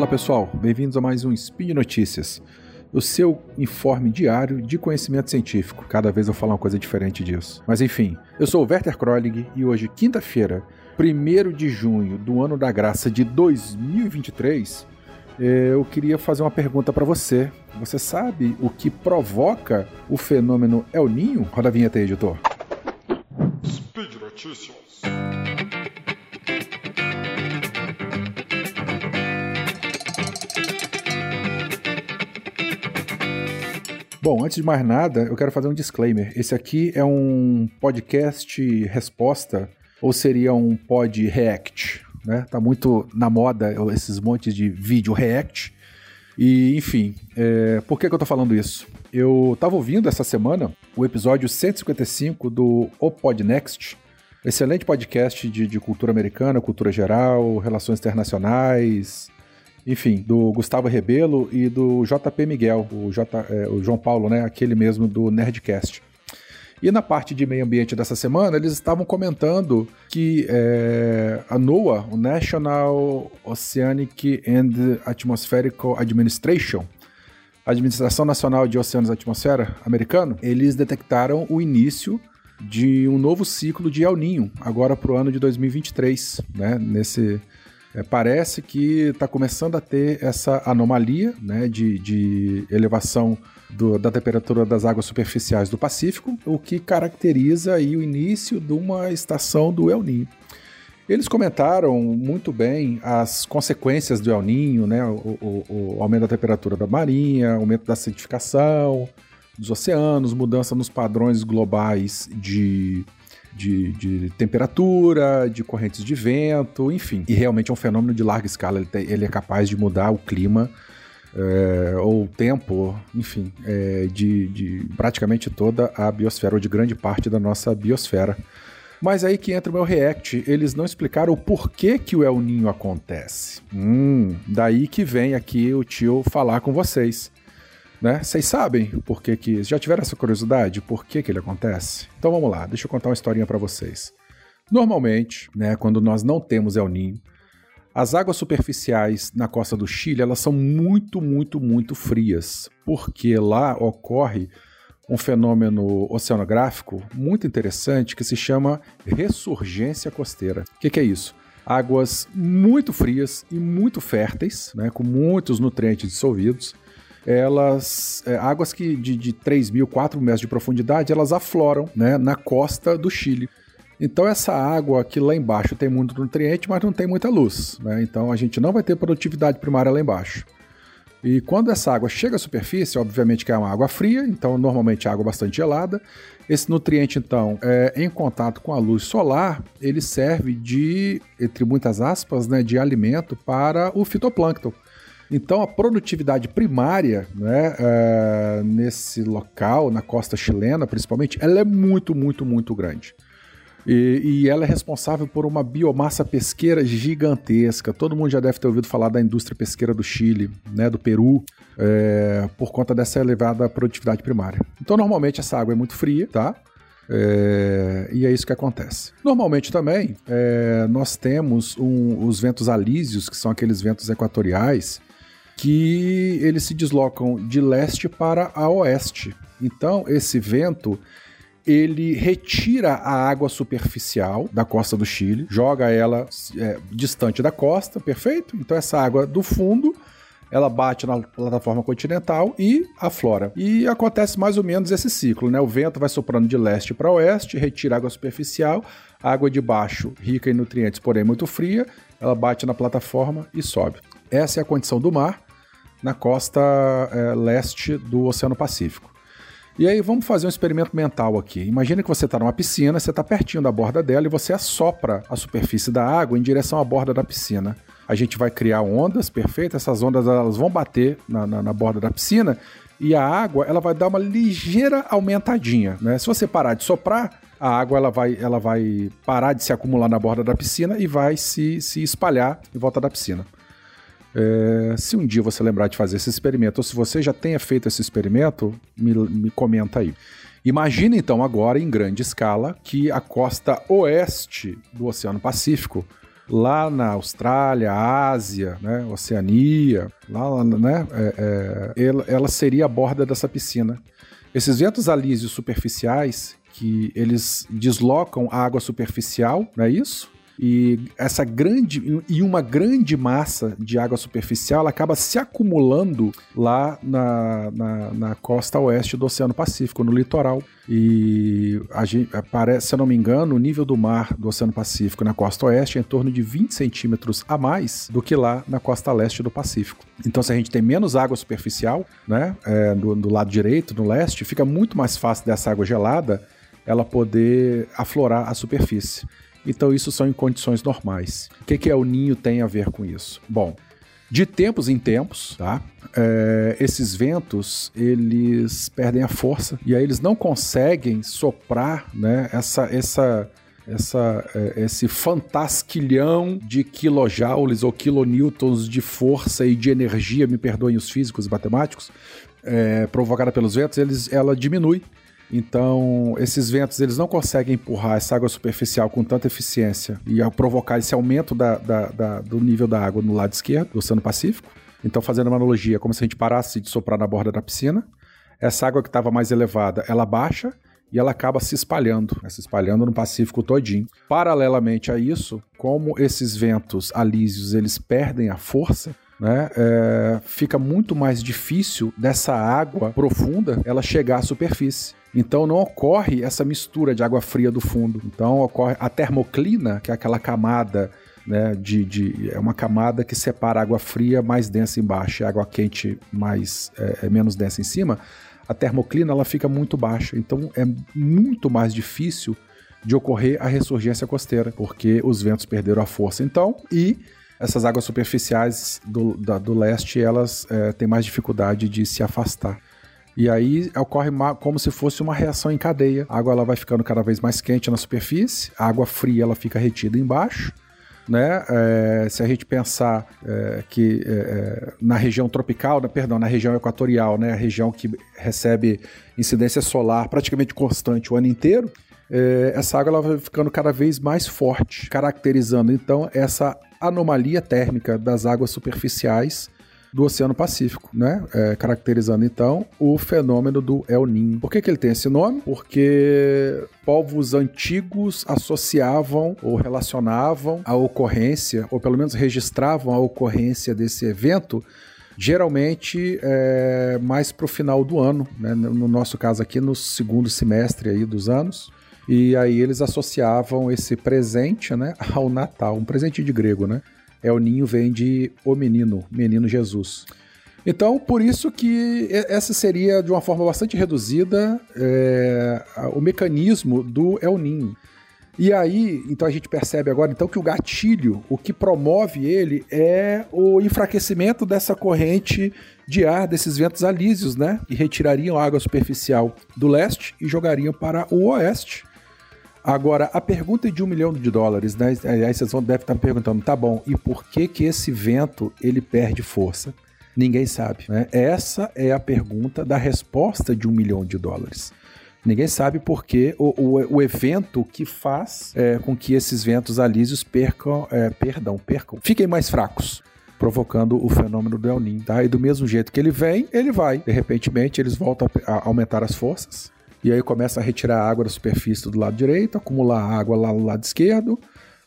Fala pessoal, bem-vindos a mais um Spin de Notícias, o seu informe diário de conhecimento científico. Cada vez eu falo uma coisa diferente disso. Mas enfim, eu sou o Werther Krolig e hoje, quinta-feira, 1 de junho do ano da graça de 2023, eh, eu queria fazer uma pergunta para você. Você sabe o que provoca o fenômeno El Ninho? Roda a vinheta aí, editor. Speed Notícias. Bom, antes de mais nada, eu quero fazer um disclaimer. Esse aqui é um podcast resposta ou seria um pod react, né? Tá muito na moda esses montes de vídeo react. E, enfim, é, por que, que eu tô falando isso? Eu tava ouvindo essa semana o episódio 155 do O Podnext, excelente podcast de, de cultura americana, cultura geral, relações internacionais, enfim, do Gustavo Rebelo e do JP Miguel, o, J, é, o João Paulo, né? Aquele mesmo do Nerdcast. E na parte de meio ambiente dessa semana, eles estavam comentando que é, a NOAA, o National Oceanic and Atmospherical Administration, a Administração Nacional de Oceanos e Atmosfera americano, eles detectaram o início de um novo ciclo de El Ninho, agora para o ano de 2023, né? Nesse, é, parece que está começando a ter essa anomalia né, de, de elevação do, da temperatura das águas superficiais do Pacífico, o que caracteriza aí o início de uma estação do El Niño. Eles comentaram muito bem as consequências do El Ninho, né? O, o, o, aumento da temperatura da marinha, aumento da acidificação dos oceanos, mudança nos padrões globais de de, de temperatura, de correntes de vento, enfim. E realmente é um fenômeno de larga escala, ele, tem, ele é capaz de mudar o clima é, ou o tempo, enfim, é, de, de praticamente toda a biosfera, ou de grande parte da nossa biosfera. Mas aí que entra o meu react, eles não explicaram o porquê que o El Ninho acontece. Hum, daí que vem aqui o tio falar com vocês né? Vocês sabem por que que... Já tiveram essa curiosidade? Por que que ele acontece? Então vamos lá, deixa eu contar uma historinha para vocês. Normalmente, né, quando nós não temos El Ninho, as águas superficiais na costa do Chile, elas são muito, muito, muito frias, porque lá ocorre um fenômeno oceanográfico muito interessante que se chama ressurgência costeira. O que, que, é isso? Águas muito frias e muito férteis, né, com muitos nutrientes dissolvidos, elas, é, águas que de, de 3 mil, 4 metros de profundidade, elas afloram né, na costa do Chile. Então essa água aqui lá embaixo tem muito nutriente, mas não tem muita luz. Né? Então a gente não vai ter produtividade primária lá embaixo. E quando essa água chega à superfície, obviamente que é uma água fria, então normalmente é água bastante gelada. Esse nutriente, então, é, em contato com a luz solar, ele serve de, entre muitas aspas, né, de alimento para o fitoplâncton. Então a produtividade primária né, é, nesse local, na costa chilena principalmente, ela é muito, muito, muito grande. E, e, ela é responsável por uma biomassa pesqueira gigantesca. Todo mundo já deve ter ouvido falar da indústria pesqueira do Chile, né, do Peru, é, por conta dessa elevada produtividade primária. Então, normalmente, essa água é muito fria, tá? É, e é isso que acontece. Normalmente também, é, nós temos um, os ventos alísios, que são aqueles ventos equatoriais, que eles se deslocam de leste para a oeste. Então, esse vento ele retira a água superficial da costa do Chile, joga ela é, distante da costa, perfeito? Então essa água do fundo ela bate na plataforma continental e aflora. E acontece mais ou menos esse ciclo, né? O vento vai soprando de leste para oeste, retira água superficial, água de baixo, rica em nutrientes, porém muito fria, ela bate na plataforma e sobe. Essa é a condição do mar na costa é, leste do Oceano Pacífico. E aí vamos fazer um experimento mental aqui. Imagina que você está numa piscina, você está pertinho da borda dela e você assopra a superfície da água em direção à borda da piscina. A gente vai criar ondas, perfeito? Essas ondas elas vão bater na, na, na borda da piscina e a água ela vai dar uma ligeira aumentadinha. Né? Se você parar de soprar, a água ela vai, ela vai parar de se acumular na borda da piscina e vai se, se espalhar em volta da piscina. É, se um dia você lembrar de fazer esse experimento, ou se você já tenha feito esse experimento, me, me comenta aí. Imagine então agora em grande escala que a costa oeste do Oceano Pacífico lá na Austrália, Ásia, né, Oceania, lá, né, é, é, ela, ela seria a borda dessa piscina. Esses ventos alísios superficiais, que eles deslocam a água superficial, não é isso? E essa grande e uma grande massa de água superficial ela acaba se acumulando lá na, na, na costa oeste do Oceano Pacífico, no litoral. E a gente, parece, se eu não me engano, o nível do mar do Oceano Pacífico na costa oeste é em torno de 20 centímetros a mais do que lá na costa leste do Pacífico. Então, se a gente tem menos água superficial, né, é, do, do lado direito, no leste, fica muito mais fácil dessa água gelada ela poder aflorar a superfície. Então, isso são em condições normais. O que, que é o ninho tem a ver com isso? Bom, de tempos em tempos, tá? É, esses ventos eles perdem a força e aí eles não conseguem soprar, né? Essa, essa, essa, é, esse fantasquilhão de kilojoules ou kilonewtons de força e de energia, me perdoem os físicos e matemáticos, é, provocada pelos ventos, eles, ela diminui então, esses ventos eles não conseguem empurrar essa água superficial com tanta eficiência e provocar esse aumento da, da, da, do nível da água no lado esquerdo do Oceano Pacífico. Então, fazendo uma analogia, como se a gente parasse de soprar na borda da piscina, essa água que estava mais elevada, ela baixa e ela acaba se espalhando, né, se espalhando no Pacífico todinho. Paralelamente a isso, como esses ventos alísios eles perdem a força, né, é, fica muito mais difícil dessa água profunda ela chegar à superfície. Então não ocorre essa mistura de água fria do fundo. Então ocorre a termoclina, que é aquela camada né, de, de, é uma camada que separa a água fria mais densa embaixo e a água quente mais é, é, menos densa em cima. A termoclina ela fica muito baixa, então é muito mais difícil de ocorrer a ressurgência costeira, porque os ventos perderam a força. Então, e essas águas superficiais do, da, do leste elas é, têm mais dificuldade de se afastar. E aí ocorre como se fosse uma reação em cadeia. A água ela vai ficando cada vez mais quente na superfície, a água fria ela fica retida embaixo. Né? É, se a gente pensar é, que é, é na região tropical, né, perdão, na região equatorial, né, a região que recebe incidência solar praticamente constante o ano inteiro, é, essa água ela vai ficando cada vez mais forte, caracterizando então essa anomalia térmica das águas superficiais do Oceano Pacífico, né? É, caracterizando então o fenômeno do El Niño. Por que, que ele tem esse nome? Porque povos antigos associavam ou relacionavam a ocorrência, ou pelo menos registravam a ocorrência desse evento geralmente é, mais para o final do ano, né? no nosso caso aqui no segundo semestre aí dos anos. E aí eles associavam esse presente né, ao Natal, um presente de grego, né? É o ninho vem de o menino, menino Jesus. Então, por isso que essa seria, de uma forma bastante reduzida, é, o mecanismo do El Ninho. E aí, então a gente percebe agora então que o gatilho, o que promove ele é o enfraquecimento dessa corrente de ar desses ventos alísios, né? Que retirariam a água superficial do leste e jogariam para o oeste. Agora, a pergunta de um milhão de dólares, né? Aí vocês vão, devem estar me perguntando, tá bom, e por que que esse vento ele perde força? Ninguém sabe. Né? Essa é a pergunta da resposta de um milhão de dólares. Ninguém sabe porque o, o, o evento que faz é, com que esses ventos alísios percam, é, perdão, percam, fiquem mais fracos provocando o fenômeno do El Niño, tá? E do mesmo jeito que ele vem, ele vai. De repente, eles voltam a aumentar as forças e aí começa a retirar água da superfície do lado direito, acumular água lá no lado esquerdo.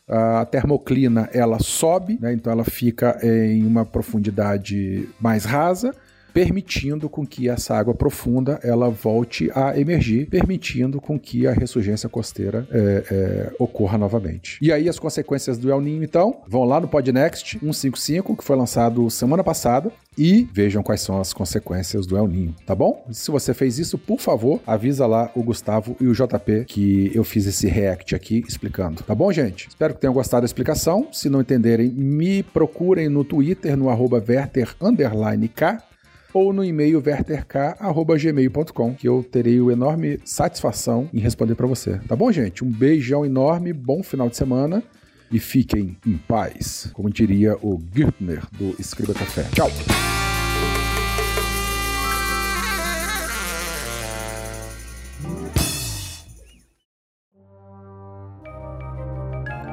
A termoclina ela sobe, né? então ela fica em uma profundidade mais rasa permitindo com que essa água profunda ela volte a emergir, permitindo com que a ressurgência costeira é, é, ocorra novamente. E aí as consequências do El Niño, então, vão lá no Podnext 155, que foi lançado semana passada, e vejam quais são as consequências do El Ninho, tá bom? Se você fez isso, por favor, avisa lá o Gustavo e o JP que eu fiz esse react aqui explicando, tá bom, gente? Espero que tenham gostado da explicação. Se não entenderem, me procurem no Twitter no arroba Werther K ou no e-mail verterk@gmail.com, que eu terei o enorme satisfação em responder para você. Tá bom, gente? Um beijão enorme, bom final de semana e fiquem em paz, como diria o Gürtner do Escriba Café. Tchau.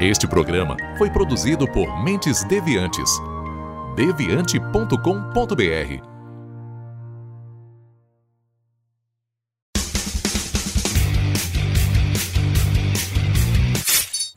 Este programa foi produzido por Mentes Deviantes. deviante.com.br.